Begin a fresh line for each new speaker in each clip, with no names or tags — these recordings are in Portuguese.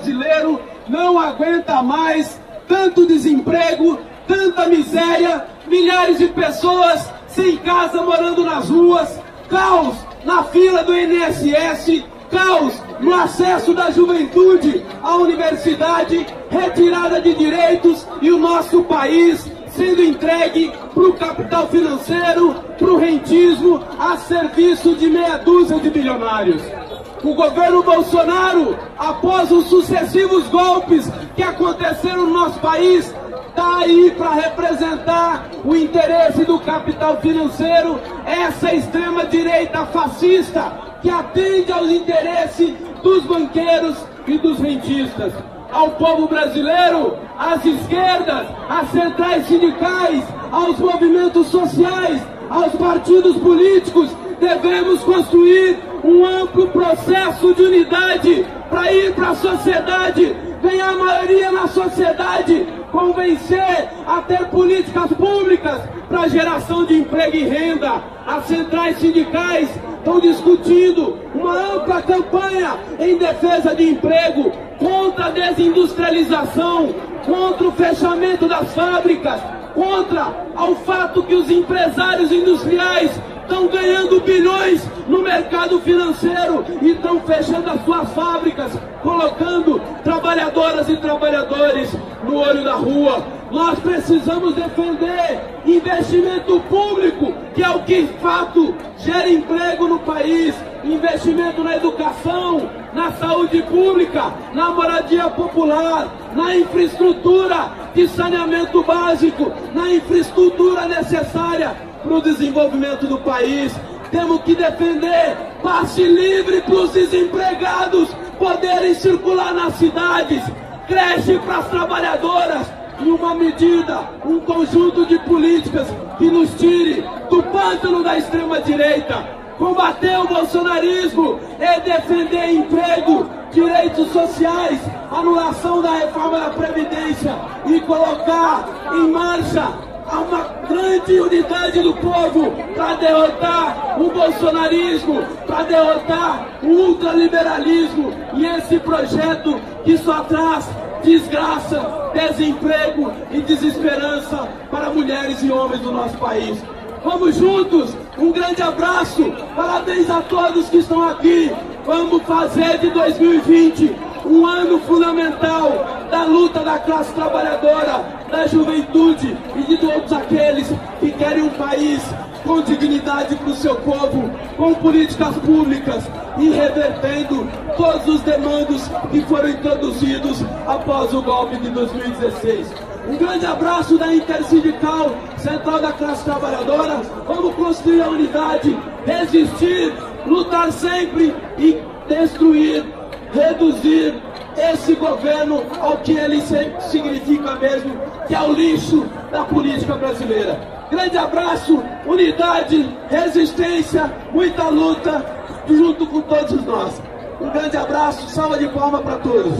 brasileiro não aguenta mais tanto desemprego, tanta miséria, milhares de pessoas sem casa morando nas ruas, caos na fila do INSS, caos no acesso da juventude à universidade, retirada de direitos e o nosso país sendo entregue para o capital financeiro, para o rentismo, a serviço de meia dúzia de bilionários. O governo Bolsonaro, após os sucessivos golpes que aconteceram no nosso país, está aí para representar o interesse do capital financeiro, essa extrema-direita fascista que atende aos interesses dos banqueiros e dos rentistas. Ao povo brasileiro, às esquerdas, às centrais sindicais, aos movimentos sociais, aos partidos políticos, devemos construir um amplo processo de unidade para ir para a sociedade, ganhar maioria na sociedade, convencer a ter políticas públicas para geração de emprego e renda. As centrais sindicais estão discutindo uma ampla campanha em defesa de emprego, contra a desindustrialização, contra o fechamento das fábricas, contra o fato que os empresários industriais estão ganhando bilhões no mercado financeiro e estão fechando as suas fábricas, colocando trabalhadoras e trabalhadores no olho da rua. Nós precisamos defender investimento público, que é o que de fato gera emprego no país, investimento na educação, na saúde pública, na moradia popular, na infraestrutura de saneamento básico, na infraestrutura necessária para o desenvolvimento do país. Temos que defender passe livre para os desempregados poderem circular nas cidades, creche para as trabalhadoras e uma medida, um conjunto de políticas que nos tire do pântano da extrema-direita. Combater o bolsonarismo é defender emprego, direitos sociais, anulação da reforma da Previdência e colocar em marcha Há uma grande unidade do povo para derrotar o bolsonarismo, para derrotar o ultraliberalismo e esse projeto que só traz desgraça, desemprego e desesperança para mulheres e homens do nosso país. Vamos juntos, um grande abraço, parabéns a todos que estão aqui. Vamos fazer de 2020 um ano fundamental da luta da classe trabalhadora, da juventude e de todos aqueles que querem um país com dignidade para o seu povo, com políticas públicas e revertendo todos os demandos que foram introduzidos após o golpe de 2016. Um grande abraço da Intersindical, Central da Classe Trabalhadora. Vamos construir a unidade, resistir, lutar sempre e destruir, reduzir esse governo ao que ele significa mesmo, que é o lixo da política brasileira. Grande abraço, unidade, resistência, muita luta, junto com todos nós. Um grande abraço, salva de palmas para todos.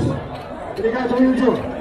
Obrigado, Wilson.